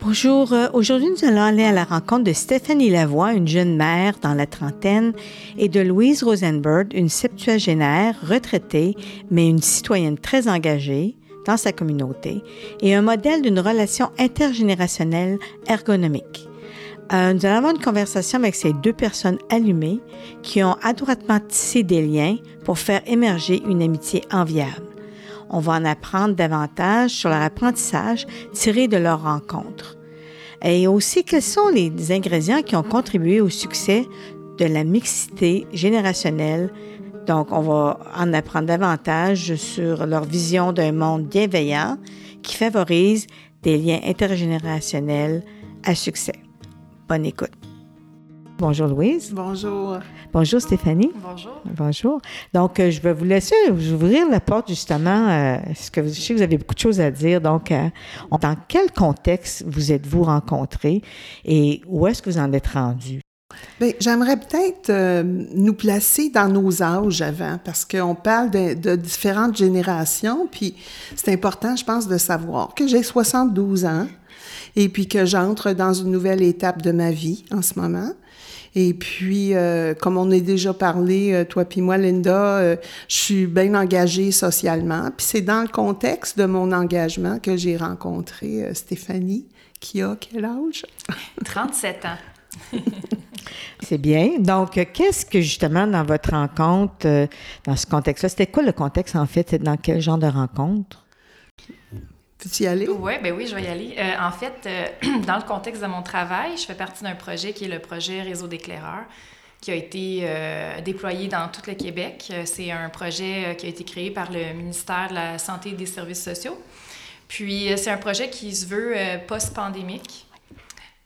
Bonjour, euh, aujourd'hui nous allons aller à la rencontre de Stéphanie Lavoie, une jeune mère dans la trentaine, et de Louise Rosenberg, une septuagénaire retraitée, mais une citoyenne très engagée dans sa communauté et un modèle d'une relation intergénérationnelle ergonomique. Euh, nous allons avoir une conversation avec ces deux personnes allumées qui ont adroitement tissé des liens pour faire émerger une amitié enviable. On va en apprendre davantage sur leur apprentissage tiré de leur rencontre. Et aussi, quels sont les ingrédients qui ont contribué au succès de la mixité générationnelle? Donc, on va en apprendre davantage sur leur vision d'un monde bienveillant qui favorise des liens intergénérationnels à succès. Bonne écoute. Bonjour Louise. Bonjour. Bonjour Stéphanie. Bonjour. Bonjour. Donc, euh, je vais vous laisser vous ouvrir la porte justement. Euh, ce que vous, je sais que vous avez beaucoup de choses à dire. Donc, euh, dans quel contexte vous êtes-vous rencontrés et où est-ce que vous en êtes rendu? Bien, j'aimerais peut-être nous placer dans nos âges avant, parce qu'on parle de, de, différentes générations, puis c'est important, je pense, de savoir que j'ai 72 ans et puis que j'entre dans une nouvelle étape de ma vie en ce moment. Et puis, euh, comme on a déjà parlé, euh, toi puis moi, Linda, euh, je suis bien engagée socialement. Puis c'est dans le contexte de mon engagement que j'ai rencontré Stéphanie, qui a quel âge? 37 ans. C'est bien. Donc, qu'est-ce que justement dans votre rencontre, dans ce contexte-là, c'était quoi le contexte en fait? Dans quel genre de rencontre? Peux-tu y? Oui, ben oui, je vais y aller. Euh, en fait, euh, dans le contexte de mon travail, je fais partie d'un projet qui est le projet Réseau d'éclaireurs qui a été euh, déployé dans tout le Québec. C'est un projet qui a été créé par le ministère de la Santé et des Services sociaux. Puis, c'est un projet qui se veut post-pandémique.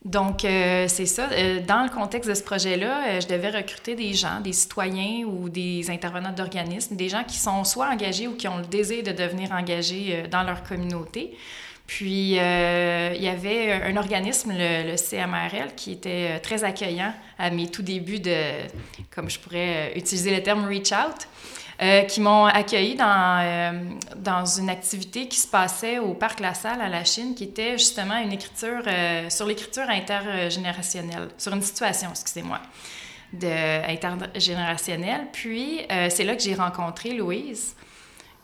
Donc, euh, c'est ça. Euh, dans le contexte de ce projet-là, euh, je devais recruter des gens, des citoyens ou des intervenants d'organismes, des gens qui sont soit engagés ou qui ont le désir de devenir engagés dans leur communauté. Puis, il y avait un organisme, le, le, CMRL, qui était très accueillant à mes tout débuts de, comme je pourrais utiliser le terme reach out. Euh, qui m'ont accueilli dans, euh, dans une activité qui se passait au Parc La Salle à la Chine, qui était justement une écriture euh, sur l'écriture intergénérationnelle, sur une situation, excusez-moi, de, intergénérationnelle. Puis, c'est là que j'ai rencontré Louise.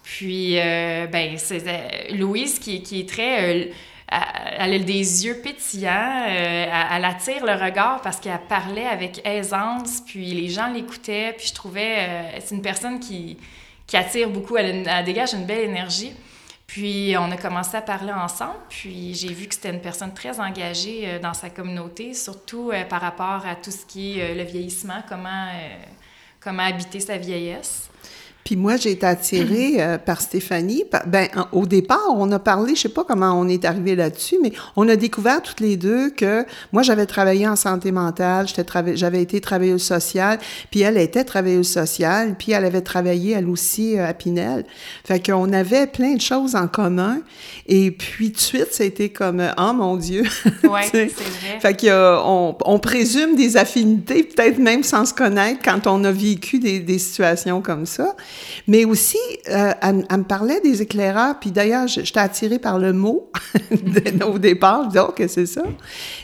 Puis, ben, c'est Louise qui, qui est très elle a des yeux pétillants, euh, elle, attire le regard parce qu'elle parlait avec aisance, puis les gens l'écoutaient, puis je trouvais, euh, c'est une personne qui, qui attire beaucoup, elle, dégage une belle énergie. Puis on a commencé à parler ensemble, puis j'ai vu que c'était une personne très engagée euh, dans sa communauté, surtout par rapport à tout ce qui est le vieillissement, comment, comment habiter sa vieillesse. Puis moi, j'ai été attirée euh, par Stéphanie. ben, au départ, on a parlé, je sais pas comment on est arrivé là-dessus, mais on a découvert toutes les deux que moi, j'avais travaillé en santé mentale, j'avais été travailleuse sociale, puis elle était travailleuse sociale, puis elle avait travaillé, elle aussi, euh, à Pinel. Fait qu'on avait plein de choses en commun. Et puis, tout de suite, c'était comme, euh, oh mon Dieu! Oui, c'est vrai. Fait qu'on on présume des affinités, peut-être même sans se connaître, quand on a vécu des, des situations comme ça. Mais aussi, euh, elle, me parlait des éclaireurs, puis d'ailleurs, j'étais attirée par le mot au départ. Je disais, OK, c'est ça.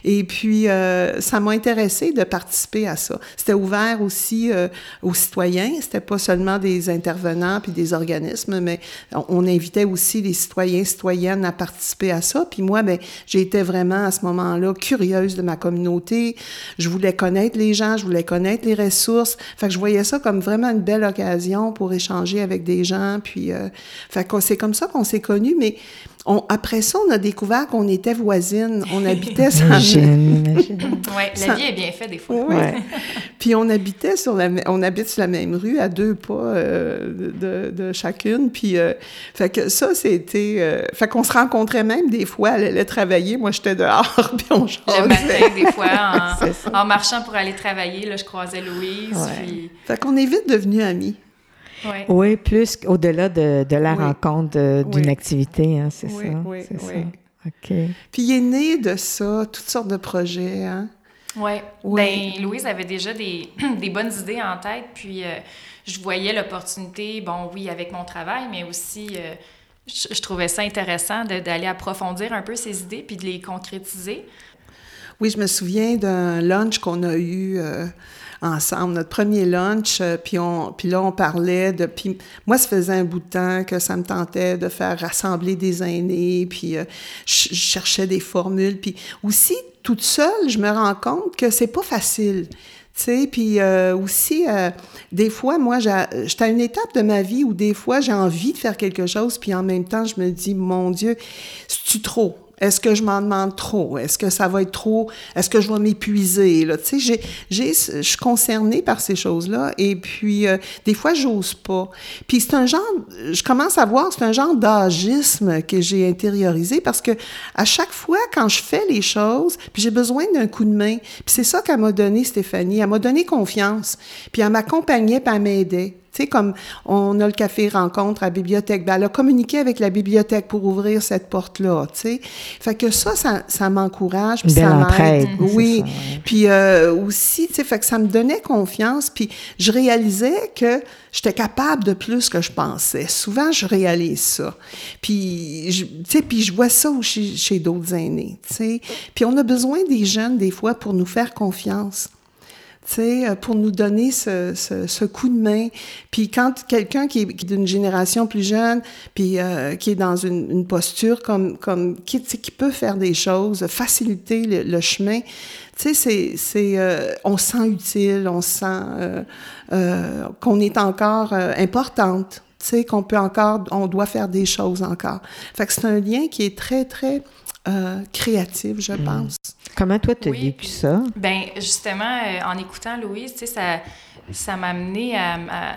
Et puis, euh, ça m'a intéressée de participer à ça. C'était ouvert aussi euh, aux citoyens. C'était pas seulement des intervenants puis des organismes, mais on, invitait aussi les citoyens, citoyennes à participer à ça. Puis moi, ben, été vraiment à ce moment-là curieuse de ma communauté. Je voulais connaître les gens, je voulais connaître les ressources. Fait que je voyais ça comme vraiment une belle occasion pour échanger avec des gens. Puis, euh, c'est comme ça qu'on s'est connus. Mais on, après ça, on a découvert qu'on était voisines. On habitait sur la la vie est bien faite des fois. puis on habitait sur la, on habite sur la même rue à deux pas euh, de, de, chacune. Puis, euh, fait que ça, c'était, euh, fait qu'on se rencontrait même des fois. Elle allait travailler, moi j'étais dehors, puis on changeait. Le matin, des fois, en, marchant pour aller travailler, là, je croisais Louise. Puis... Fait qu'on est vite devenus amis. Oui, plus au-delà de, de, la rencontre d'une activité, hein, c'est ça. Oui, oui, oui. OK. Puis il est né de ça, toutes sortes de projets, hein? Ouais. Oui. Ben, Louise avait déjà des, des, bonnes idées en tête, puis euh, je voyais l'opportunité, bon, oui, avec mon travail, mais aussi, euh, je, trouvais ça intéressant d'aller approfondir un peu ces idées, puis de les concrétiser. Oui, je me souviens d'un lunch qu'on a eu euh, ensemble, notre premier lunch, puis, on, puis là, on parlait de... Puis moi, ça faisait un bout de temps que ça me tentait de faire rassembler des aînés, puis je, je cherchais des formules, puis aussi toute seule, je me rends compte que c'est pas facile. Tu sais, puis euh, aussi, euh, des fois, moi, j'étais à une étape de ma vie où des fois, j'ai envie de faire quelque chose, puis en même temps, je me dis, mon Dieu, c'est-tu trop? Est-ce que je m'en demande trop? Est-ce que ça va être trop? Est-ce que je vais m'épuiser? Tu sais, je suis concernée par ces choses-là et puis euh, des fois, j'ose pas. Puis c'est un genre, je commence à voir, c'est un genre d'agisme que j'ai intériorisé parce que à chaque fois, quand je fais les choses, puis j'ai besoin d'un coup de main, puis c'est ça qu'elle m'a donné, Stéphanie. Elle m'a donné confiance, puis elle m'accompagnait, puis elle m'aidait. Tu sais, comme on a le café rencontre à la bibliothèque, ben elle a communiqué avec la bibliothèque pour ouvrir cette porte-là, tu sais. Fait que ça, ça, ça m'encourage, puis ça m'aide. Oui. Puis euh, aussi, tu sais, fait que ça me donnait confiance, puis je réalisais que j'étais capable de plus que je pensais. Souvent, je réalise ça. Puis, tu sais, puis je vois ça chez, chez d'autres aînés, tu sais. Puis on a besoin des jeunes, des fois, pour nous faire confiance pour nous donner ce, ce, ce, coup de main. Puis quand quelqu'un qui est, d'une génération plus jeune, puis euh, qui est dans une, une, posture comme, comme qui, qui peut faire des choses, faciliter le, chemin, tu sais, c'est, c'est, euh, on se sent utile, on sent euh, qu'on est encore importante, tu sais, qu'on peut encore, on doit faire des choses encore. Fait que c'est un lien qui est très, très euh, créative, je mm. pense. Comment toi, tu as vécu ça? Ben justement, euh, en écoutant Louise, tu sais, ça, ça m'a amené à,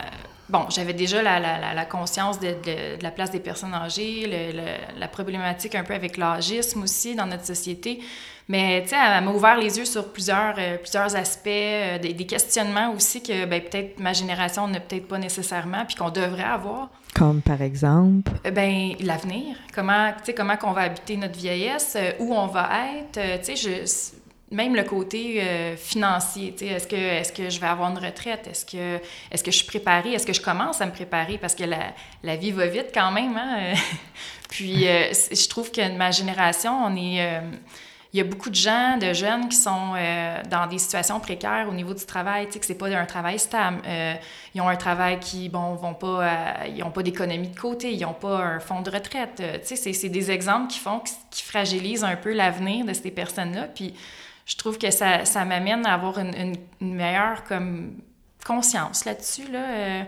Bon, j'avais déjà la, la, la conscience de, de, la place des personnes âgées, le, la problématique un peu avec l'âgisme aussi dans notre société. Mais tu sais, elle m'a ouvert les yeux sur plusieurs, euh, plusieurs aspects, des, des, questionnements aussi que ben, peut-être ma génération n'a peut-être pas nécessairement, puis qu'on devrait avoir. Comme par exemple? Euh, ben l'avenir. Comment, tu sais, comment qu'on va habiter notre vieillesse, euh, où on va être. Euh, tu sais, je, même le côté financier, tu sais, est-ce que, est que je vais avoir une retraite? Est-ce que, est que je suis préparée? Est-ce que je commence à me préparer? Parce que la, la vie va vite quand même, hein? Puis, je trouve que ma génération, on est il y a beaucoup de gens, de jeunes qui sont euh, dans des situations précaires au niveau du travail, tu sais, que c'est pas un travail stable. Euh, ils ont un travail qui, bon, vont pas, euh, ils ont pas d'économie de côté, ils ont pas un fonds de retraite. tu sais, c'est des exemples qui font, qui fragilisent un peu l'avenir de ces personnes-là. Puis je trouve que ça, ça m'amène à avoir une, une, meilleure comme conscience là-dessus, là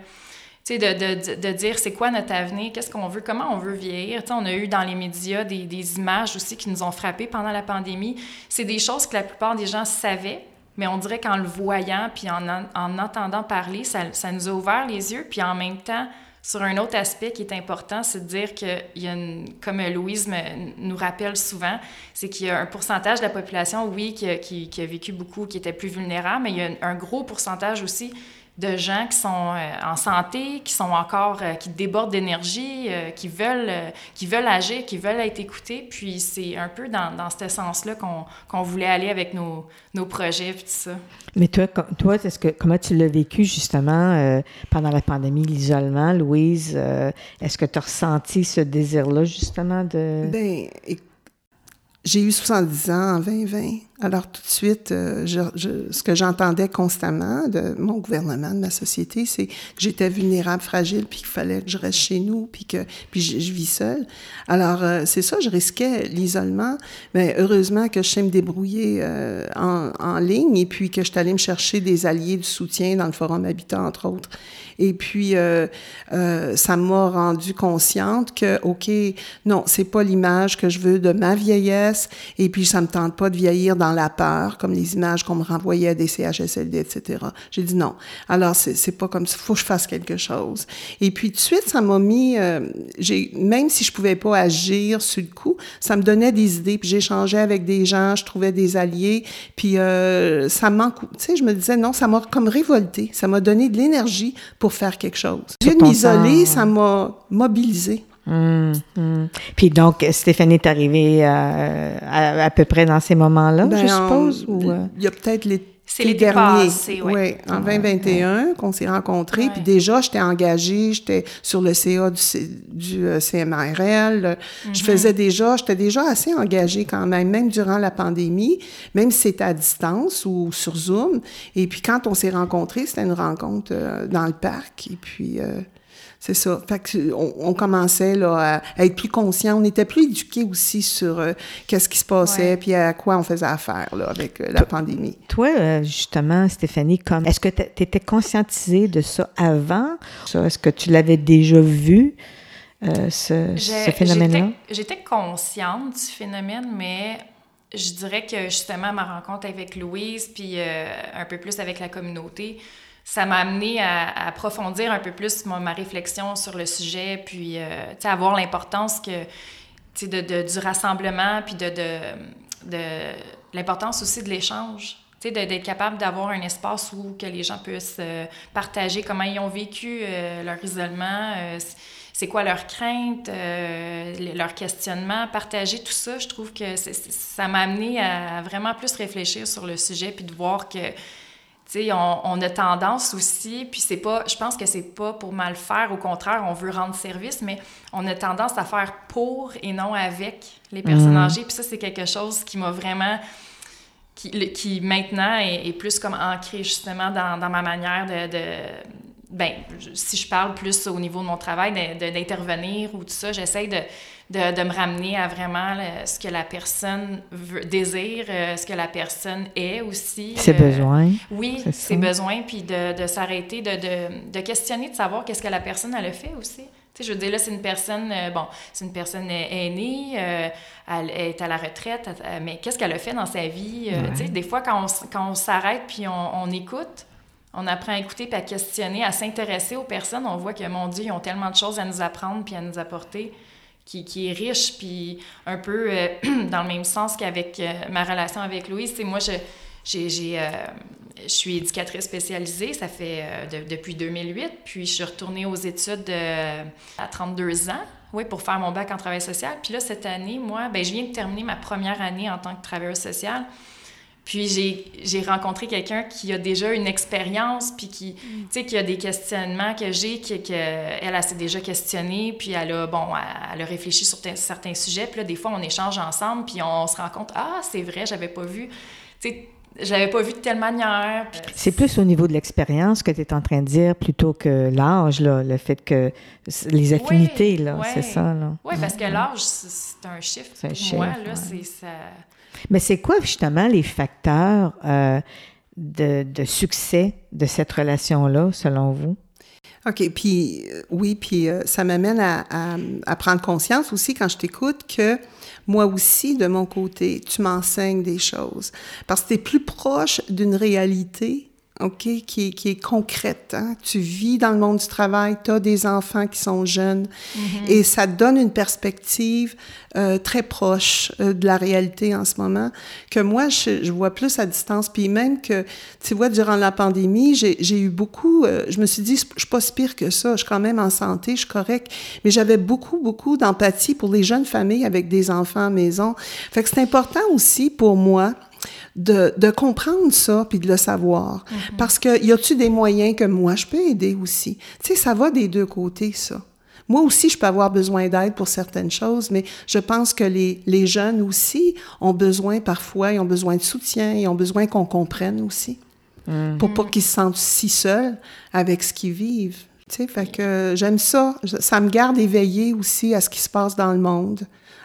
de, de, dire c'est quoi notre avenir, qu'est-ce qu'on veut, comment on veut vieillir. on a eu dans les médias des, des, images aussi qui nous ont frappés pendant la pandémie. C'est des choses que la plupart des gens savaient, mais on dirait qu'en le voyant puis en, en, entendant parler, ça, ça, nous a ouvert les yeux. Puis en même temps, sur un autre aspect qui est important, c'est de dire qu'il y a une, comme Louise me, nous rappelle souvent, c'est qu'il y a un pourcentage de la population, oui, qui qui, qui a vécu beaucoup, qui était plus vulnérable, mais il y a un gros pourcentage aussi de gens qui sont euh, en santé, qui sont encore, euh, qui débordent d'énergie, euh, qui veulent, qui veulent agir, qui veulent être écoutés. Puis c'est un peu dans, dans ce sens-là qu'on voulait aller avec nos, nos projets et tout ça. Mais toi, toi est-ce que, comment tu l'as vécu justement pendant la pandémie, l'isolement, Louise? est-ce que tu as ressenti ce désir-là justement de... Bien, j'ai eu 70 ans en 2020. Alors tout de suite, euh, je, ce que j'entendais constamment de mon gouvernement, de ma société, c'est que j'étais vulnérable, fragile, puis qu'il fallait que je reste chez nous, puis que puis je, vis seule. Alors euh, c'est ça, je risquais l'isolement, mais heureusement que je sais me débrouiller euh, en, en, ligne et puis que je suis allée me chercher des alliés de soutien dans le Forum Habitat, entre autres. Et puis, euh, euh, ça m'a rendu consciente que, OK, non, c'est pas l'image que je veux de ma vieillesse. Et puis, ça me tente pas de vieillir dans dans la peur, comme les images qu'on me renvoyait des CHSLD, etc. J'ai dit non. Alors, c'est pas comme ça. Faut que je fasse quelque chose. Et puis, tout de suite, ça m'a mis... Euh, j'ai Même si je pouvais pas agir sur le coup, ça me donnait des idées. Puis, j'échangeais avec des gens, je trouvais des alliés. Puis, euh, ça manque... Tu sais, je me disais, non, ça m'a comme révolté. Ça m'a donné de l'énergie pour faire quelque chose. J'ai m'isoler, ça m'a mobilisé. Hum, hum. Puis donc, Stéphanie est arrivée euh, à, peu près dans ces moments-là, je ben, suppose? Euh? Il y a peut-être les c'est les derniers. oui. en 2021 qu'on s'est rencontrés. Puis déjà, j'étais engagée, j'étais sur le CA du, CMRL. Euh, je mm-hmm. faisais déjà, j'étais déjà assez engagée quand même, même durant la pandémie, même si c'était à distance ou sur Zoom. Et puis quand on s'est rencontrés, c'était une rencontre dans le parc. Et puis c'est ça. Fait que on, commençait là, à, être plus conscient. On était plus éduqués aussi sur euh, qu'est-ce qui se passait, puis à quoi on faisait affaire là, avec euh, la pandémie. Toi, euh, justement, Stéphanie, comme est-ce que tu étais conscientisée de ça avant? Est-ce que tu l'avais déjà vu? ce, ce phénomène-là? J'étais consciente du phénomène, mais je dirais que justement ma rencontre avec Louise, puis un peu plus avec la communauté, ça m'a amené à, approfondir un peu plus ma, réflexion sur le sujet, puis euh, avoir l'importance que, de, de, du rassemblement, puis de, de, l'importance aussi de l'échange. D'être capable d'avoir un espace où que les gens puissent euh, partager comment ils ont vécu euh, leur isolement, c'est quoi leurs craintes, leurs questionnements, partager tout ça. Je trouve que ça m'a amené à vraiment plus réfléchir sur le sujet, puis de voir que on, on, a tendance aussi, puis c'est pas, je pense que c'est pas pour mal faire, au contraire, on veut rendre service, mais on a tendance à faire pour et non avec les personnes mhm. âgées. Puis ça, c'est quelque chose qui m'a vraiment, qui, qui maintenant est, plus comme ancré justement dans, dans ma manière de, de ben, si je parle plus au niveau de mon travail, d'intervenir ou tout ça, j'essaie de de, de, me ramener à vraiment ce que la personne veut, désire, euh, ce que la personne est aussi. Ses euh, besoins. Oui, ses besoins, puis de, de s'arrêter, de, de, de, questionner, de savoir qu'est-ce que la personne, elle a fait aussi. Tu sais, je veux dire, là, c'est une personne, euh, bon, c'est une personne aînée, elle est à la retraite, mais qu'est-ce qu'elle a fait dans sa vie? Tu sais, des fois, quand on, quand on s'arrête puis on, on écoute, on apprend à écouter à questionner, à s'intéresser aux personnes, on voit que, mon Dieu, ils ont tellement de choses à nous apprendre puis à nous apporter qui, est riche, puis un peu euh, dans le même sens qu'avec euh, ma relation avec Louise. C'est moi, je, j'ai, euh, je suis éducatrice spécialisée, ça fait depuis 2008, puis je suis retournée aux études à 32 ans. Oui, pour faire mon bac en travail social. Puis là, cette année, moi, ben, je viens de terminer ma première année en tant que travailleuse sociale. Puis j'ai rencontré quelqu'un qui a déjà une expérience, puis qui, mm. tu sais, qui a des questionnements que j'ai, qu'elle, que elle, elle s'est déjà questionnée, puis elle a, bon, elle a réfléchi sur certains sujets. Puis là, des fois, on échange ensemble, puis on se rend compte, ah, c'est vrai, j'avais pas vu, tu sais, je l'avais pas vu de telle manière. C'est plus au niveau de l'expérience que tu es en train de dire plutôt que l'âge, le fait que les affinités, là, c'est ça. Là. Oui, parce que l'âge, c'est un chiffre. pour un moi, là, c'est ça. Mais c'est quoi justement les facteurs euh, de, succès de cette relation-là, selon vous? OK, puis euh, oui, puis euh, ça m'amène à, à, prendre conscience aussi quand je t'écoute que moi aussi, de mon côté, tu m'enseignes des choses. Parce que tu es plus proche d'une réalité OK, qui, qui est concrète. Hein? Tu vis dans le monde du travail, tu as des enfants qui sont jeunes mm-hmm. et ça te donne une perspective euh, très proche euh, de la réalité en ce moment que moi, je, je, vois plus à distance. Puis même que, tu vois, durant la pandémie, j'ai eu beaucoup, euh, je me suis dit, je suis pas si pire que ça, je suis quand même en santé, je suis correct, mais j'avais beaucoup, beaucoup d'empathie pour les jeunes familles avec des enfants à maison. Fait que c'est important aussi pour moi de, de comprendre ça puis de le savoir. Mm-hmm. Parce que y a-tu des moyens que moi je peux aider aussi? Tu sais, ça va des deux côtés, ça. Moi aussi, je peux avoir besoin d'aide pour certaines choses, mais je pense que les, les jeunes aussi ont besoin parfois, ils ont besoin de soutien, ils ont besoin qu'on comprenne aussi. Mm-hmm. Pour pas qu'ils se sentent si seuls avec ce qu'ils vivent. Tu sais, fait que j'aime ça. Ça me garde éveillée aussi à ce qui se passe dans le monde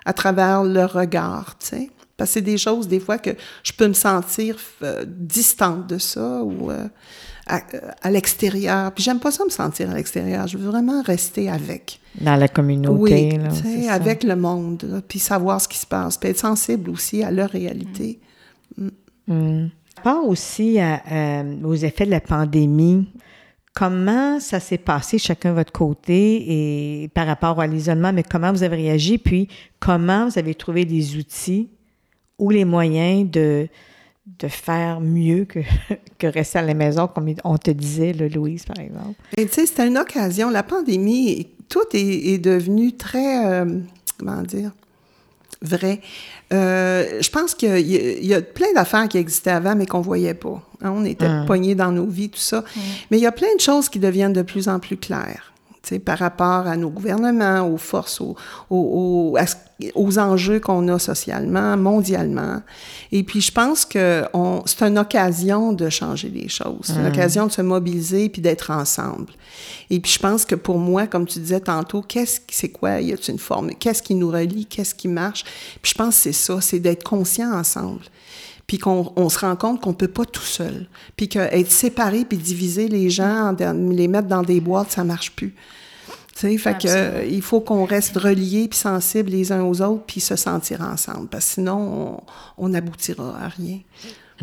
à travers le regard, tu sais. Parce que c'est des choses, des fois, que je peux me sentir euh, distante de ça ou euh, à, à l'extérieur. Puis j'aime pas ça me sentir à l'extérieur. Je veux vraiment rester avec. Dans la communauté. Oui, avec le monde, puis savoir ce qui se passe. Puis être sensible aussi à leur réalité. Mm. Pas aussi aux effets de la pandémie. Comment ça s'est passé chacun de votre côté et par rapport à l'isolement, mais comment vous avez réagi, puis comment vous avez trouvé des outils ou les moyens de, de faire mieux que, que rester à la maison, comme on te disait, Louise, par exemple? tu sais, c'était une occasion. La pandémie, tout est, devenu très, euh, comment dire, vrai. Euh, je pense qu'il y, a plein d'affaires qui existaient avant, mais qu'on voyait pas. Hein. On était hum. poignés dans nos vies, tout ça. Mais il y a plein de choses qui deviennent de plus en plus claires par rapport à nos gouvernements, aux forces, aux, aux, aux enjeux qu'on a socialement, mondialement. Et puis, je pense que c'est une occasion de changer les choses. C'est une mmh. occasion de se mobiliser puis d'être ensemble. Et puis, je pense que pour moi, comme tu disais tantôt, qu'est-ce c'est quoi? Y a une forme? Qu'est-ce qui nous relie? Qu'est-ce qui marche? Puis, je pense que c'est ça, c'est d'être conscient ensemble puis qu'on on se rend compte qu'on peut pas tout seul, puis qu'être séparé puis diviser les gens, les mettre dans des boîtes, ça marche plus. Tu sais, fait que, euh, il faut qu'on reste reliés puis sensibles les uns aux autres puis se sentir ensemble, parce que sinon, on n'aboutira à rien.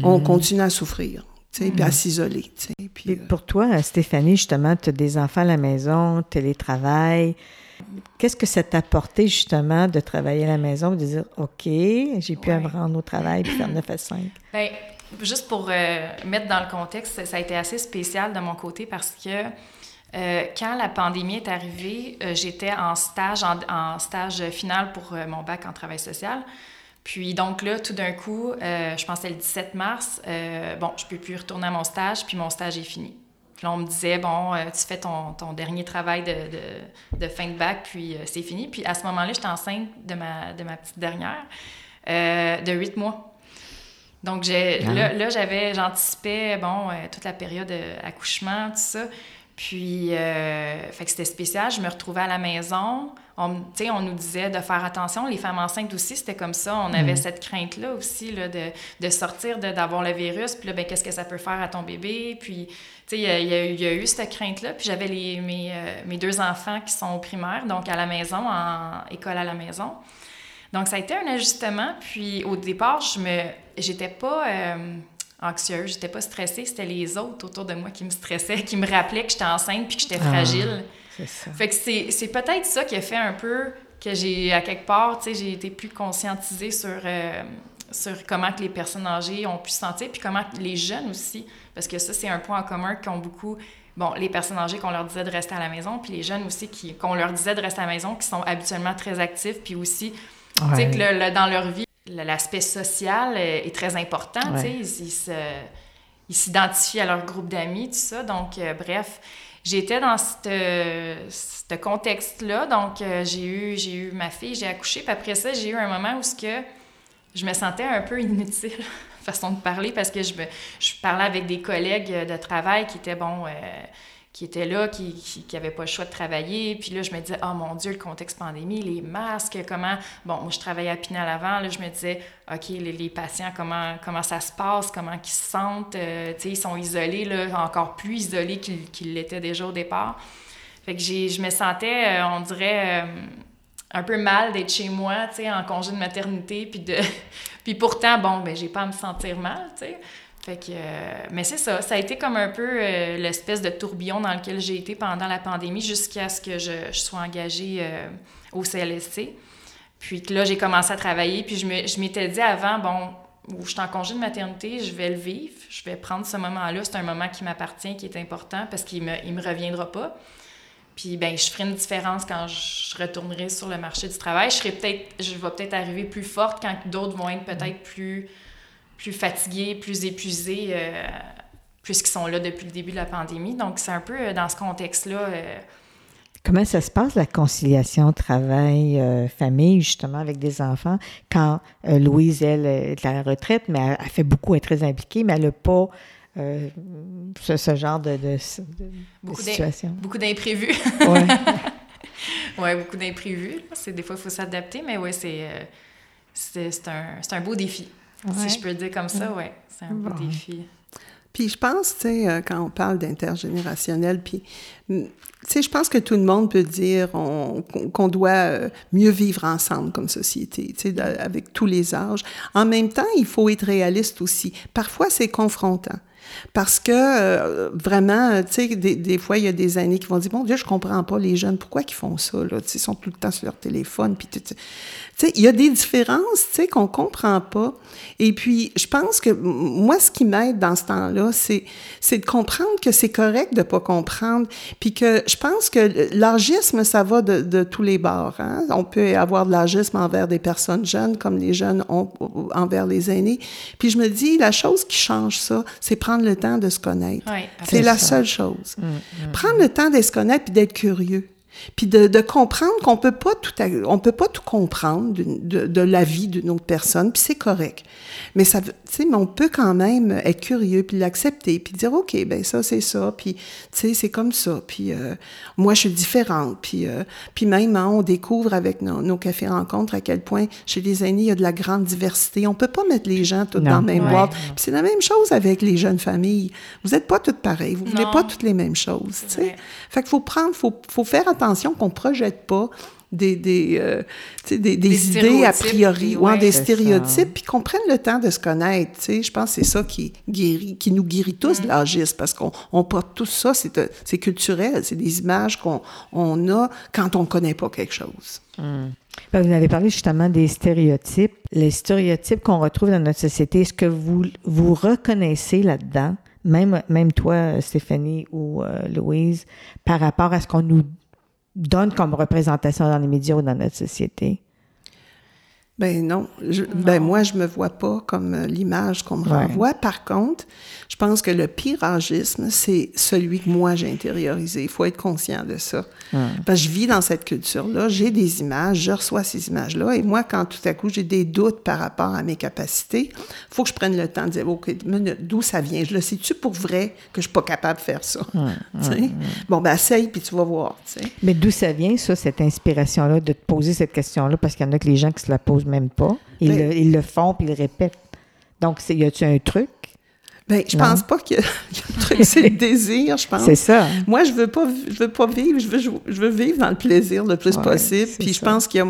On mm. continue à souffrir. Tu sais, puis à mm. s'isoler. Puis, euh, Pour toi, Stéphanie, justement, tu as des enfants à la maison, télétravail. Qu'est-ce que ça t'a apporté, justement, de travailler à la maison, de dire, OK, j'ai pu me rendre au travail puis faire 9 à 5? Bien, juste pour euh, mettre dans le contexte, ça a été assez spécial de mon côté parce que euh, quand la pandémie est arrivée, euh, j'étais en stage, en, stage final pour mon bac en travail social. Puis donc là, tout d'un coup, je pense que le 17 mars, bon, je peux plus retourner à mon stage, puis mon stage est fini. Puis là, on me disait, bon, tu fais ton, ton dernier travail de, de, de, fin de bac, puis c'est fini. Puis à ce moment-là, j'étais enceinte de ma, de ma petite dernière, de huit mois. Donc ah. là, là j'avais, j'anticipais, bon, toute la période d'accouchement, tout ça. Puis, euh, fait que c'était spécial. Je me retrouvais à la maison. On, on nous disait de faire attention. Les femmes enceintes aussi, c'était comme ça. On avait mm. cette crainte-là aussi là, de, de sortir, d'avoir le virus. Puis là, ben, qu'est-ce que ça peut faire à ton bébé? Puis, tu sais, il y, a eu cette crainte-là. Puis j'avais mes, euh, mes deux enfants qui sont au primaire, donc à la maison, en école à la maison. Donc, ça a été un ajustement. Puis, au départ, je me... J'étais pas... Euh, anxieuse, j'étais pas stressée, c'était les autres autour de moi qui me stressaient, qui me rappelaient que j'étais enceinte puis que j'étais ah, fragile. C'est ça. Fait que c'est peut-être ça qui a fait un peu que j'ai, à quelque part, tu sais, j'ai été plus conscientisée sur, euh, sur comment que les personnes âgées ont pu se sentir, puis comment les jeunes aussi, parce que ça, c'est un point en commun qu'ont beaucoup, bon, les personnes âgées qu'on leur disait de rester à la maison, puis les jeunes aussi qui, qu'on leur disait de rester à la maison, qui sont habituellement très actifs, puis aussi, tu sais, que dans leur vie, l'aspect social est très important. Ils, ils s'identifient à leur groupe d'amis, tout ça. Donc, euh, bref, j'étais dans ce contexte-là. Donc, euh, j'ai eu, j'ai eu ma fille, j'ai accouché. Puis après ça, j'ai eu un moment où ce que je me sentais un peu inutile, façon de parler, parce que je, je parlais avec des collègues de travail qui étaient, bon, euh, qui étaient là, qui n'avaient pas le choix de travailler. Puis là, je me disais, oh mon Dieu, le contexte pandémie, les masques, comment. Bon, moi, je travaillais à Pinal avant. Là, je me disais, OK, les, patients, comment, comment ça se passe, comment ils se sentent. Euh, tu sais, ils sont isolés, là, encore plus isolés qu'ils l'étaient déjà au départ. Fait que je me sentais, euh, on dirait, un peu mal d'être chez moi, tu sais, en congé de maternité. Puis, de... puis pourtant, bon, ben, j'ai pas à me sentir mal, tu sais. Fait que, euh, mais c'est ça, ça a été comme un peu euh, l'espèce de tourbillon dans lequel j'ai été pendant la pandémie jusqu'à ce que je, sois engagée euh, au CLSC. Puis que là, j'ai commencé à travailler, puis je m'étais dit avant, bon, où je suis en congé de maternité, je vais le vivre, je vais prendre ce moment-là, c'est un moment qui m'appartient, qui est important parce qu'il me, il me reviendra pas. Puis ben, je ferai une différence quand je retournerai sur le marché du travail. Je serai peut-être, je vais peut-être arriver plus forte quand d'autres vont être peut-être plus plus fatigués, plus épuisés, euh, puisqu'ils sont là depuis le début de la pandémie. Donc, c'est un peu euh, dans ce contexte-là. Euh, Comment ça se passe, la conciliation travail-famille, justement, avec des enfants, quand Louise, elle, est à la retraite, mais elle, fait beaucoup, elle est très impliquée, mais elle n'a pas ce, genre de, de, situation. Beaucoup d'imprévus. Oui, ouais, beaucoup d'imprévus. C'est, des fois, il faut s'adapter, mais oui, c'est, c'est, un, un beau défi. Si je peux le dire comme ça, oui, c'est un beau défi. Puis je pense, tu sais, euh, quand on parle d'intergénérationnel, puis, tu sais, je pense que tout le monde peut dire qu'on doit euh, mieux vivre ensemble comme société, tu sais, avec tous les âges. En même temps, il faut être réaliste aussi. Parfois, c'est confrontant. Parce que euh, vraiment, tu sais, des, des, fois, il y a des années qui vont dire, bon Dieu, je comprends pas les jeunes, pourquoi ils font ça, là? ils sont tout le temps sur leur téléphone, puis tu sais, il y a des différences, tu sais, qu'on comprend pas. Et puis, je pense que moi, ce qui m'aide dans ce temps-là, c'est, c'est de comprendre que c'est correct de pas comprendre, puis que je pense que l'argisme, ça va de, de tous les bords. Hein? On peut avoir de l'argisme envers des personnes jeunes, comme les jeunes ont envers les aînés. Puis je me dis, la chose qui change ça, c'est prendre le temps de se connaître. c'est la seule chose. Mm, mm, prendre le temps de se connaître puis d'être curieux. Puis de, de comprendre qu'on peut pas tout, on peut pas tout comprendre de, de, la vie d'une autre personne, puis c'est correct. Mais ça, tu sais, mais on peut quand même être curieux, puis l'accepter, puis dire, OK, ben ça, c'est ça, puis, tu sais, c'est comme ça, puis euh, moi, je suis différente, puis, euh, puis même, hein, on découvre avec nos, nos cafés-rencontres à quel point, chez les aînés, il y a de la grande diversité. On peut pas mettre les gens tous dans le même boîte. Puis c'est la même chose avec les jeunes familles. Vous n'êtes pas toutes pareilles, vous voulez pas toutes les mêmes choses, tu sais. Fait qu'il faut prendre, faut, faut faire attention qu'on ne projette pas des, des, euh, des, des, idées a priori ou des stéréotypes, puis qu'on prenne le temps de se connaître. Je pense que c'est ça qui, guérit, qui nous guérit tous de l'âgisme, parce qu'on on porte tout ça, euh, c'est culturel, c'est des images qu'on on a quand on ne connaît pas quelque chose. Mm. Ben, vous avez parlé justement des stéréotypes. Les stéréotypes qu'on retrouve dans notre société, est-ce que vous vous reconnaissez là-dedans, même, même toi, Stéphanie ou euh, Louise, par rapport à ce qu'on nous donne comme représentation dans les médias ou dans notre société? Ben non. Ben moi, je me vois pas comme euh, l'image qu'on me renvoie. Par contre, je pense que le pire agisme, c'est celui que moi j'ai intériorisé. Il faut être conscient de ça. Parce que je vis dans cette culture-là, j'ai des images, je reçois ces images-là, et moi, quand tout à coup j'ai des doutes par rapport à mes capacités, il faut que je prenne le temps de dire, OK, d'où ça vient? Je le sais-tu pour vrai que je suis pas capable de faire ça? bon, ben essaye, puis tu vas voir. Mais d'où ça vient, ça, cette inspiration-là, de te poser cette question-là? Parce qu'il y en a que les gens qui se la posent même pas. Ils, ben le, ils le, font, puis ils le répètent. Donc, y a-tu un truc? Ben, je pense pas que c'est le désir, je pense. C'est ça. Moi, je veux pas, je veux pas vivre, je veux, je veux vivre dans le plaisir le plus possible. Puis je pense qu'il y a,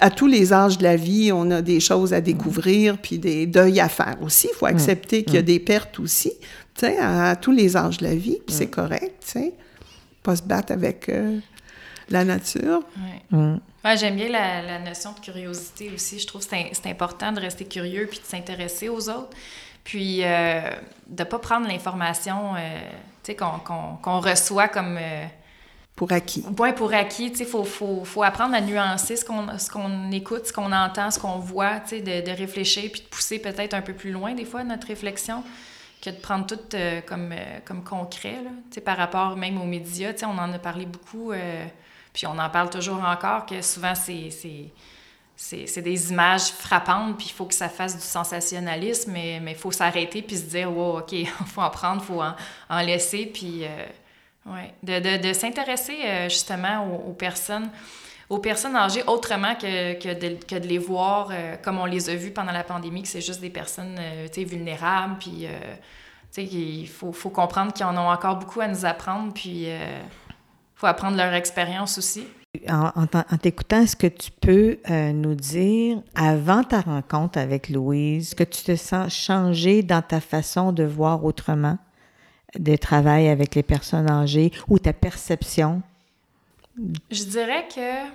à tous les âges de la vie, on a des choses à découvrir, puis des deuils à faire aussi. Il faut accepter qu'il y a des pertes aussi, tu sais, à, tous les âges de la vie, puis c'est correct, tu sais. Pas se battre avec euh, la nature. Ouais, j'aime bien la, la, notion de curiosité aussi. Je trouve que c'est important de rester curieux puis de s'intéresser aux autres. Puis euh, de ne pas prendre l'information euh, qu'on reçoit comme. Euh, pour acquis. Point pour acquis. Il faut, faut, faut, apprendre à nuancer ce qu'on écoute, ce qu'on entend, ce qu'on voit, de, de réfléchir puis de pousser peut-être un peu plus loin, des fois, notre réflexion, que de prendre tout comme, comme concret. Là, par rapport même aux médias. On en a parlé beaucoup, puis on en parle toujours encore, que souvent, c'est des images frappantes, puis il faut que ça fasse du sensationnalisme, mais il faut s'arrêter puis se dire, wow, OK, il faut en prendre, il faut en, laisser, puis euh, ouais. de, s'intéresser euh, justement aux, personnes aux personnes âgées autrement que, de, les voir euh, comme on les a vues pendant la pandémie, que c'est juste des personnes vulnérables, puis il faut, faut comprendre qu'ils en ont encore beaucoup à nous apprendre, puis faut apprendre leur expérience aussi. En, t'écoutant, est-ce que tu peux euh, nous dire, avant ta rencontre avec Louise, que tu te sens changé dans ta façon de voir autrement de travail avec les personnes âgées ou ta perception? Je dirais que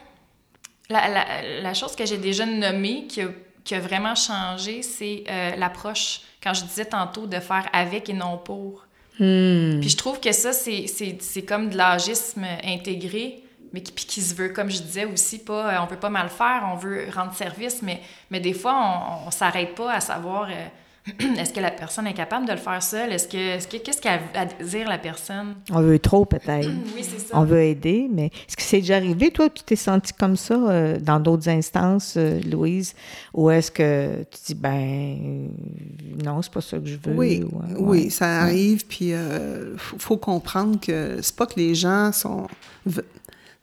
la, chose que j'ai déjà nommée qui a, vraiment changé, c'est euh, l'approche, quand je disais tantôt, de faire avec et non pour. Hmm. Puis je trouve que ça, c'est comme de l'agisme intégré mais qui, qui se veut, comme je disais aussi, pas, euh, on veut pas mal faire, on veut rendre service, mais, mais des fois, on, on s'arrête pas à savoir euh, est-ce que la personne est capable de le faire seule? Est-ce que, qu'est-ce qu'a à dire la personne? On veut trop, peut-être. oui, c'est ça. On veut aider, mais est-ce que c'est déjà arrivé, toi, tu t'es senti comme ça euh, dans d'autres instances, Louise? Ou est-ce que tu dis, ben, non, c'est pas ça que je veux? Oui, oui, ça arrive, puis il faut, faut, comprendre que c'est pas que les gens sont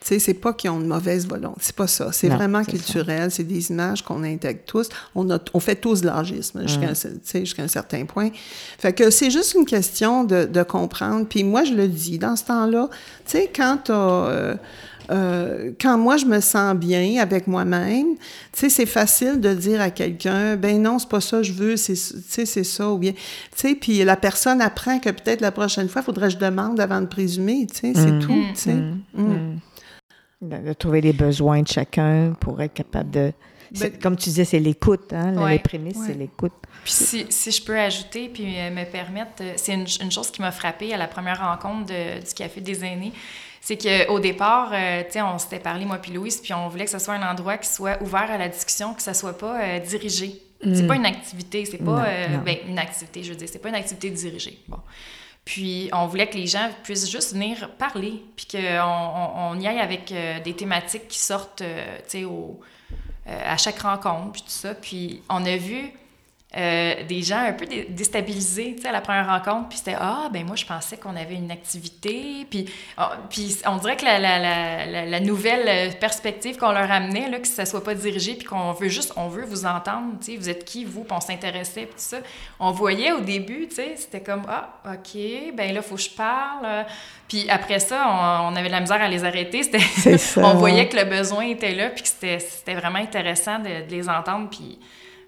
Tu sais, c'est pas qu'ils ont une mauvaise volonté. C'est pas ça. C'est vraiment culturel. C'est des images qu'on intègre tous. On, a, on fait tous de l'âgisme jusqu'à un, certain point. Fait que c'est juste une question de, de comprendre. Puis moi, je le dis, dans ce temps-là, tu sais, quand t'as, euh, euh, quand moi je me sens bien avec moi-même, tu sais, c'est facile de dire à quelqu'un, ben non, c'est pas ça que je veux, c'est, tu sais, c'est ça, ou bien, tu sais, puis la personne apprend que peut-être la prochaine fois, il faudrait que je demande avant de présumer, tu sais, c'est Mm. tout, tu sais. Mm. Mm. De, trouver les besoins de chacun pour être capable de. Ben- comme tu disais, c'est l'écoute, hein? Ouais. Les prémices, Ouais. c'est l'écoute. Puis si, si je peux ajouter, puis euh, me permettre, euh, c'est une, une chose qui m'a frappée à la première rencontre de- du Café des aînés, c'est qu'au départ, euh, tu sais, on s'était parlé, moi puis Louise, puis on voulait que ce soit un endroit qui soit ouvert à la discussion, que ça soit pas euh, dirigé. C'est pas une activité, c'est pas... Non, euh, non. ben, une activité, je veux dire, c'est pas une activité dirigée. Bon. Puis on voulait que les gens puissent juste venir parler, puis qu'on on, on y aille avec euh, des thématiques qui sortent, euh, euh, à chaque rencontre, puis tout ça. Puis on a vu euh, des gens un peu dé- déstabilisés, tu sais, à la première rencontre, puis c'était « Ah, ben moi, je pensais qu'on avait une activité. » Puis ah, puis on dirait que la, la, la, la, nouvelle perspective qu'on leur amenait, là, que ça soit pas dirigé, puis qu'on veut juste, on veut vous entendre, tu sais, vous êtes qui, vous, puis on s'intéressait, puis tout ça. On voyait au début, tu sais, c'était comme « Ah, OK, ben là, faut que je parle. euh. » Puis après ça, on, on avait de la misère à les arrêter. Ça, on ouais. voyait que le besoin était là, puis que c'était, c'était vraiment intéressant de, de les entendre. Puis,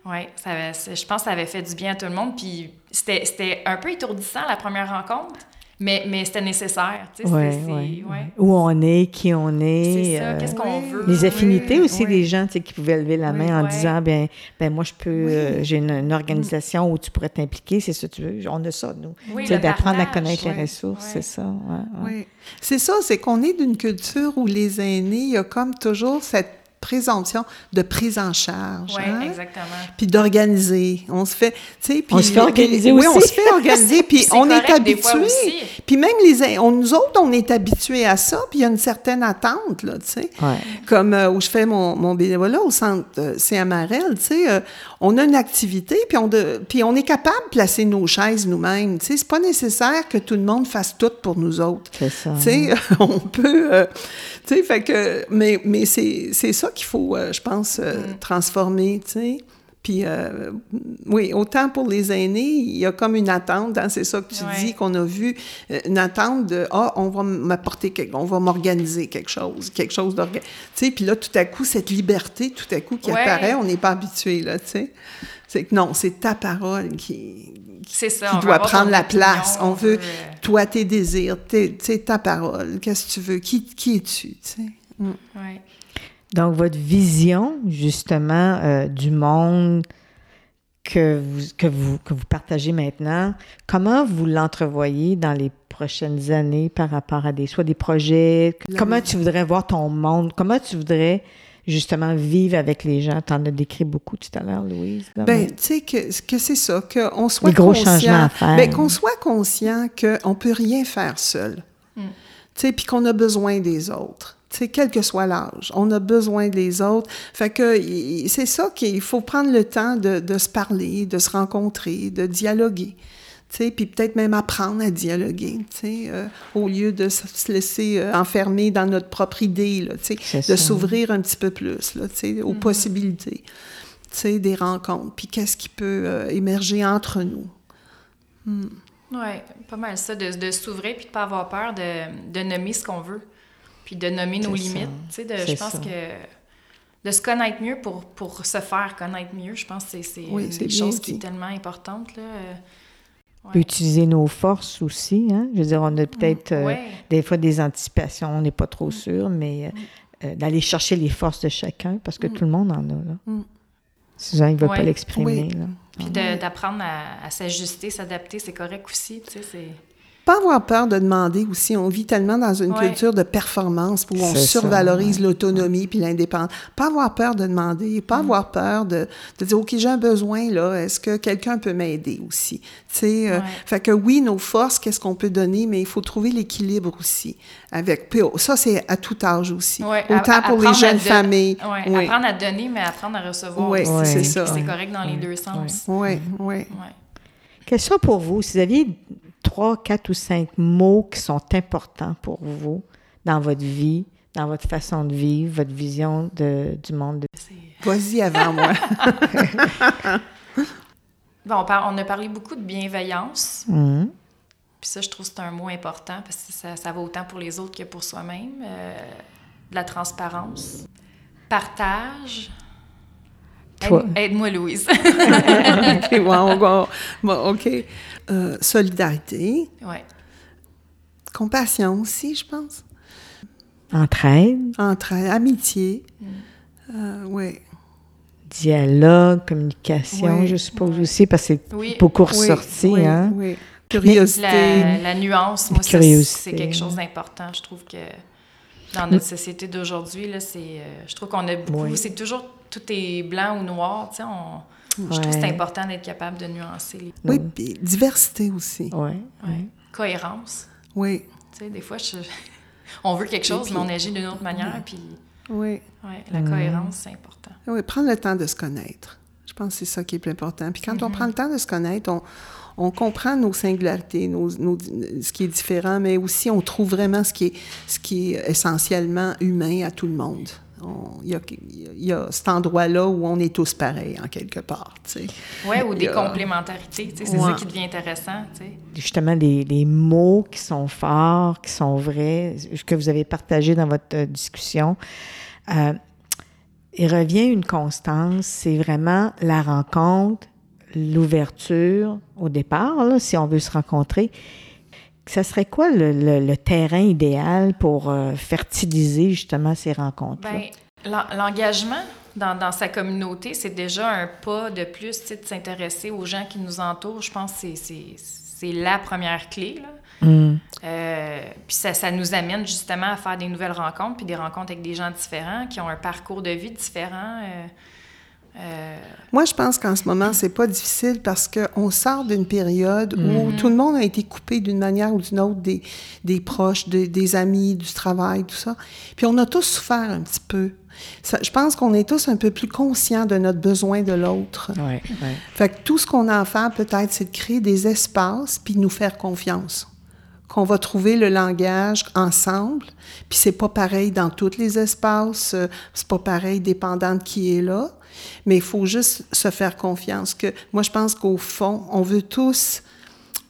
ouais, ça, avait- c'est- je pense que ça avait fait du bien à tout le monde. Puis c'était, c'était un peu étourdissant la première rencontre, mais, mais c'était nécessaire. Tu sais, c'est- Ouais, c'est- ouais, ouais. Où on est, qui on est. C'est ça, euh, qu'est-ce qu'on oui. veut. les affinités Oui, aussi oui. des gens tu sais, qui pouvaient lever la Oui. main en Ouais. disant ben ben moi je peux Oui. euh, j'ai une, une organisation où tu pourrais t'impliquer c'est ça que tu veux on a ça nous Oui, Tu sais, d'apprendre à connaître les ressources Ouais. c'est ça ouais, ouais. Oui. C'est ça, c'est qu'on est d'une culture où les aînés, il y a comme toujours cette présomption de prise en charge. Oui, hein? exactement. Puis d'organiser. On se fait, tu sais, puis... On se fait organiser Oui, on aussi. se fait organiser, puis on est correct habitué. aussi. Puis même les... On, nous autres, on est habitués à ça, puis il y a une certaine attente, là, tu sais. Ouais. Comme euh, où je fais mon, mon bénévolat au centre euh, CMRL, tu sais, euh, on a une activité, puis on, de, puis on est capable de placer nos chaises nous-mêmes. Tu sais, c'est pas nécessaire que tout le monde fasse tout pour nous autres. c'est ça Tu sais, on peut... euh, tu sais, fait que... Mais, mais c'est c'est ça qu'il faut, euh, je pense, euh, transformer, tu sais. Puis, euh, oui, autant pour les aînés, il y a comme une attente, hein, c'est ça que tu Ouais. dis, qu'on a vu, une attente de « Ah, on va m'apporter quelque... on va m'organiser quelque chose, quelque chose d'organisé. » Tu sais, puis là, tout à coup, cette liberté, tout à coup, qui Ouais. apparaît, on n'est pas habitué, là, tu sais. C'est que non, c'est ta parole qui, ça. qui doit prendre la opinion, place. On veut, euh, toi, tes désirs, tes, tu sais, ta parole, qu'est-ce que tu veux, qui, qui es-tu, tu sais? Mm. ouais. Donc votre vision justement euh, du monde que vous, que, vous, que vous partagez maintenant, comment vous l'entrevoyez dans les prochaines années par rapport à des, soit des projets? La- Comment tu voudrais voir ton monde? Comment tu voudrais justement vivre avec les gens? Tu en as décrit beaucoup tout à l'heure, Louise. Ben, mais- tu sais, que, que c'est ça, qu'on soit Les gros conscient. changements à faire. Ben, qu'on soit conscient qu'on peut rien faire seul. Mm. Tu sais, puis qu'on a besoin des autres. Tu sais, quel que soit l'âge, on a besoin des autres. Fait que c'est ça qu'il faut prendre le temps de, de se parler, de se rencontrer, de dialoguer. Tu sais, puis peut-être même apprendre à dialoguer, tu sais, euh, au lieu de se se laisser euh, enfermer dans notre propre idée, là, tu sais, C'est de s'ouvrir un petit peu plus, là, tu sais, aux possibilités, tu sais, des rencontres, puis qu'est-ce qui peut euh, émerger entre nous. Oui, pas mal ça, de, de s'ouvrir puis de pas avoir peur de, de nommer ce qu'on veut, puis de nommer nos ça. limites. Tu sais, de- je pense ça. que de se connaître mieux pour, pour se faire connaître mieux, je pense que c'est- Oui, une choses qui est tellement importante. Là. euh, ouais. utiliser nos forces aussi. Hein? Je veux dire, on a peut-être euh, des fois des anticipations, on n'est pas trop sûr, mais euh, euh, d'aller chercher les forces de chacun parce que tout le monde en a. Là. Mm. Souvent, il ne veut pas l'exprimer. Oui. Puis d'apprendre à, à s'ajuster, s'adapter, c'est correct aussi. Tu sais, c'est... Pas avoir peur de demander aussi. On vit tellement dans une Ouais. culture de performance où on survalorise l'autonomie puis l'indépendance. Pas avoir peur de demander, pas avoir peur de, de dire, OK, j'ai un besoin, là, est-ce que quelqu'un peut m'aider aussi? Tu sais, euh, Ouais. fait que oui, nos forces, qu'est-ce qu'on peut donner, mais il faut trouver l'équilibre aussi. Avec, ça, c'est à tout âge aussi. Ouais, Autant pour les jeunes familles. Ouais, Oui, apprendre à donner, mais apprendre à recevoir Ouais, aussi. c'est ça. C'est correct dans les deux sens. oui, oui. Sont pour vous, si vous aviez trois, quatre ou cinq mots qui sont importants pour vous dans votre vie, dans votre façon de vivre, votre vision de, du monde. De... Vas-y avant moi. bon, on, par- on a parlé beaucoup de bienveillance. Mhm. Puis ça, je trouve que c'est un mot important parce que ça, ça va autant pour les autres que pour soi-même. Euh, de la transparence. Partage. Toi. Aide- Aide-moi, Louise. OK, ouais, on va- bon, OK. Euh, solidarité. ouais. Compassion aussi, je pense. Entraide, Entraide, amitié. Euh, oui. dialogue, communication, Oui. je suppose aussi, parce que c'est Oui. beaucoup Oui, ressorti, oui, hein? oui. Curiosité. La, la nuance, moi, c'est quelque chose d'important. Je trouve que dans notre société d'aujourd'hui, là, c'est, euh, je trouve qu'on a beaucoup. Oui. C'est toujours tout est blanc ou noir. tu sais, On, Je trouve que c'est important d'être capable de nuancer les Oui, puis diversité aussi. Ouais, ouais. cohérence. Oui, Tu sais, des fois, je- on veut quelque chose, puis- mais on agit d'une autre manière. Puis, oui. ouais, la cohérence, c'est important. Oui, prendre le temps de se connaître. Je pense que c'est ça qui est plus important. Puis quand Mm-hmm. on prend le temps de se connaître, on, on comprend nos singularités, nos, nos- ce qui est différent, mais aussi on trouve vraiment ce qui est, ce qui est essentiellement humain à tout le monde. Il y, a, il y a cet endroit-là où on est tous pareils, en quelque part. tu sais. Ouais, ou des a- complémentarités. tu sais, C'est Ouais. ça qui devient intéressant. tu sais. justement les, les mots qui sont forts, qui sont vrais, que vous avez partagé dans votre euh, discussion. Euh, il revient une constance, c'est vraiment la rencontre, l'ouverture au départ, là, si on veut se rencontrer. Ça serait quoi le, le- le terrain idéal pour euh, fertiliser justement ces rencontres-là? Ben, l'en- l'engagement dans, dans sa communauté, c'est déjà un pas de plus, de s'intéresser aux gens qui nous entourent. Je pense que c'est- la première clé. Là. Hum, Euh, puis ça, ça nous amène justement à faire des nouvelles rencontres, puis des rencontres avec des gens différents, qui ont un parcours de vie différent. euh, euh, Moi, je pense qu'en ce moment, c'est pas difficile parce qu'on sort d'une période où tout le monde a été coupé d'une manière ou d'une autre des, des proches, des, des amis, du travail, tout ça. Puis on a tous souffert un petit peu. Ça- je pense qu'on est tous un peu plus conscients de notre besoin de l'autre. ouais, ouais. Fait que tout ce qu'on a à faire, peut-être, c'est de créer des espaces puis de nous faire confiance. Qu'on va trouver le langage ensemble. Puis c'est pas pareil dans tous les espaces. euh, C'est pas pareil dépendant de qui est là. Mais il faut juste se faire confiance. Que moi, je pense qu'au fond, on veut tous,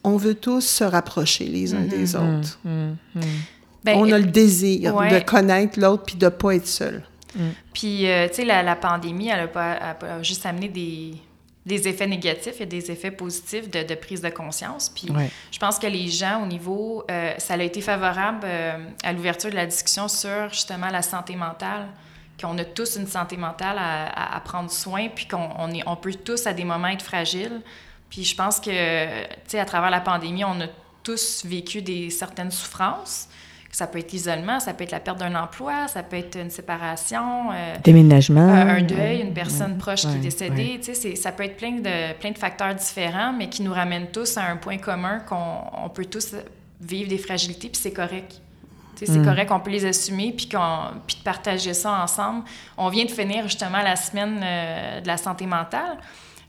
on veut tous se rapprocher les uns des autres. ben, on a le désir ouais. de connaître l'autre puis de pas être seul. Puis, euh, tu sais, la, la pandémie, elle a pas, elle a pas juste amené des, des effets négatifs, il y a des effets positifs de, de prise de conscience. Puis, Ouais. je pense que les gens, au niveau, euh, ça a été favorable euh, à l'ouverture de la discussion sur justement la santé mentale, qu'on a tous une santé mentale à, prendre soin, puis qu'on on on peut tous à des moments être fragiles. Puis, je pense que, tu sais, à travers la pandémie, on a tous vécu des certaines souffrances. Ça peut être l'isolement, ça peut être la perte d'un emploi, ça peut être une séparation. euh, Déménagement. euh, un deuil, une personne ouais, proche qui est décédée. ouais. Tu sais, ça peut être plein de, plein de facteurs différents, mais qui nous ramènent tous à un point commun qu'on on peut tous vivre des fragilités, puis c'est correct. C'est Mm. correct qu'on peut les assumer, puis, de partager ça ensemble. On vient de finir justement la semaine euh, de la santé mentale,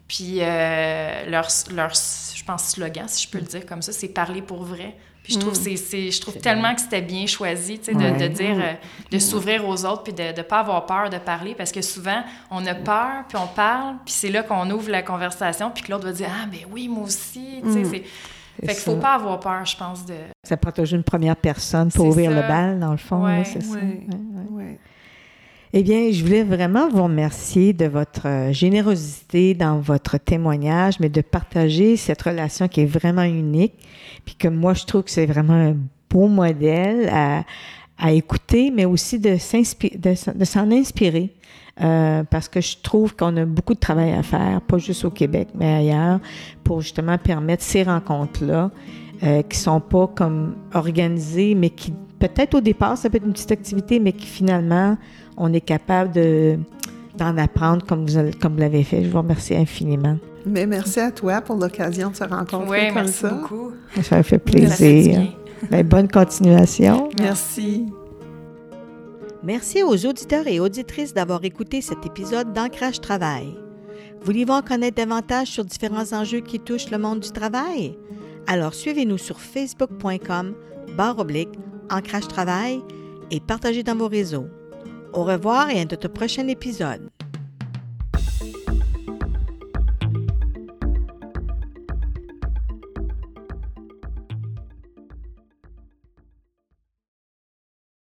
puis euh, leur, leur, je pense, slogan, si je peux le dire comme ça, c'est « parler pour vrai ». Puis je trouve, c'est, c'est- je trouve tellement que c'était bien choisi, tu sais, de, de dire, euh, de s'ouvrir aux autres, puis de ne pas avoir peur de parler, parce que souvent, on a peur, puis on parle, puis c'est là qu'on ouvre la conversation, puis que l'autre va dire « Ah, ben oui, moi aussi », tu sais, c'est... C'est Fait qu'il faut pas avoir peur, je pense, de... Ça toujours une première personne pour ouvrir ça. le bal, dans le fond. Ouais. c'est ça. Ouais. Eh bien, je voulais vraiment vous remercier de votre euh, générosité dans votre témoignage, mais de partager cette relation qui est vraiment unique, puis que moi, je trouve que c'est vraiment un beau modèle à, à écouter, mais aussi de, s'inspirer, de, s'en- de s'en inspirer. Euh, parce que je trouve qu'on a beaucoup de travail à faire, pas juste au Québec, mais ailleurs, pour justement permettre ces rencontres-là, euh, qui sont pas comme organisées, mais qui peut-être au départ, ça peut être une petite activité, mais qui finalement, on est capable de, d'en apprendre comme vous, avez- comme vous l'avez fait. Je vous remercie infiniment. Mais merci à toi pour l'occasion de se rencontrer Oui, comme merci ça. beaucoup. Ça me fait plaisir. bien. Ben, bonne continuation. Merci. Merci aux auditeurs et auditrices d'avoir écouté cet épisode d'Ancrage Travail. Voulez-vous en connaître davantage sur différents enjeux qui touchent le monde du travail? Alors suivez-nous sur facebook.com barre oblique Ancrage Travail et partagez dans vos réseaux. Au revoir et à notre prochain épisode.